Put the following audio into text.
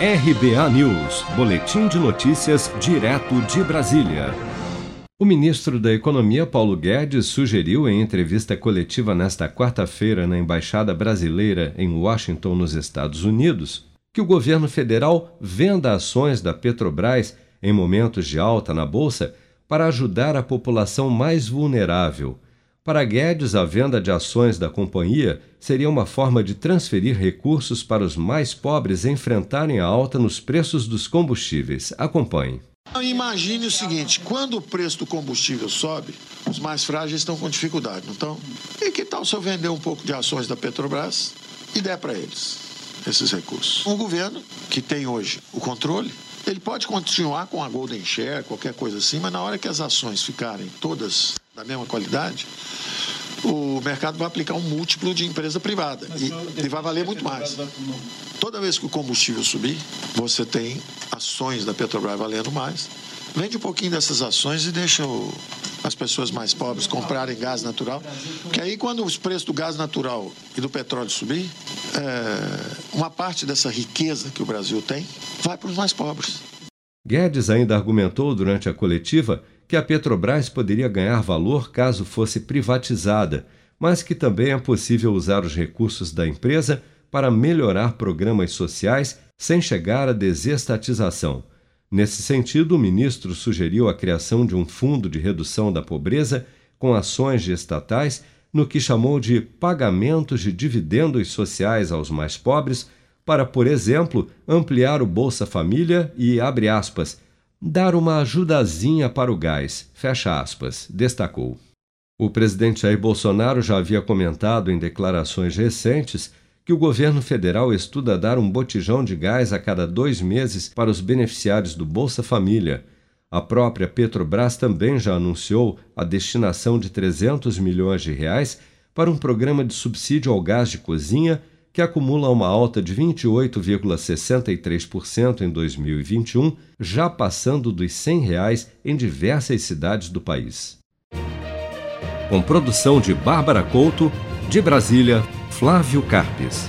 RBA News, Boletim de Notícias, direto de Brasília. O ministro da Economia, Paulo Guedes, sugeriu em entrevista coletiva nesta quarta-feira na Embaixada Brasileira em Washington, nos Estados Unidos, que o governo federal venda ações da Petrobras em momentos de alta na Bolsa para ajudar a população mais vulnerável para Guedes, a venda de ações da companhia seria uma forma de transferir recursos para os mais pobres enfrentarem a alta nos preços dos combustíveis. Acompanhe. Imagine o seguinte: quando o preço do combustível sobe, os mais frágeis estão com dificuldade, não estão? E que tal se eu vender um pouco de ações da Petrobras e der para eles esses recursos? Um governo que tem hoje o controle, ele pode continuar com a Golden Share, qualquer coisa assim, mas na hora que as ações ficarem todas da mesma qualidade, o mercado vai aplicar um múltiplo de empresa privada e, e vai valer muito mais. Toda vez que o combustível subir, você tem ações da Petrobras valendo mais. Vende um pouquinho dessas ações e deixa o, as pessoas mais pobres comprarem gás natural. Porque aí, quando os preços do gás natural e do petróleo subir, é, uma parte dessa riqueza que o Brasil tem vai para os mais pobres. Guedes ainda argumentou durante a coletiva que a Petrobras poderia ganhar valor caso fosse privatizada, mas que também é possível usar os recursos da empresa para melhorar programas sociais sem chegar à desestatização. Nesse sentido, o ministro sugeriu a criação de um fundo de redução da pobreza com ações de estatais no que chamou de pagamentos de dividendos sociais aos mais pobres, para, por exemplo, ampliar o Bolsa Família e, abre aspas, dar uma ajudazinha para o gás, fecha aspas, destacou. O presidente Jair Bolsonaro já havia comentado em declarações recentes que o governo federal estuda dar um botijão de gás a cada dois meses para os beneficiários do Bolsa Família. A própria Petrobras também já anunciou a destinação de 300 milhões de reais para um programa de subsídio ao gás de cozinha que acumula uma alta de 28,63% em 2021, já passando dos 100 reais em diversas cidades do país. Com produção de Bárbara Couto, de Brasília, Flávio Carpes.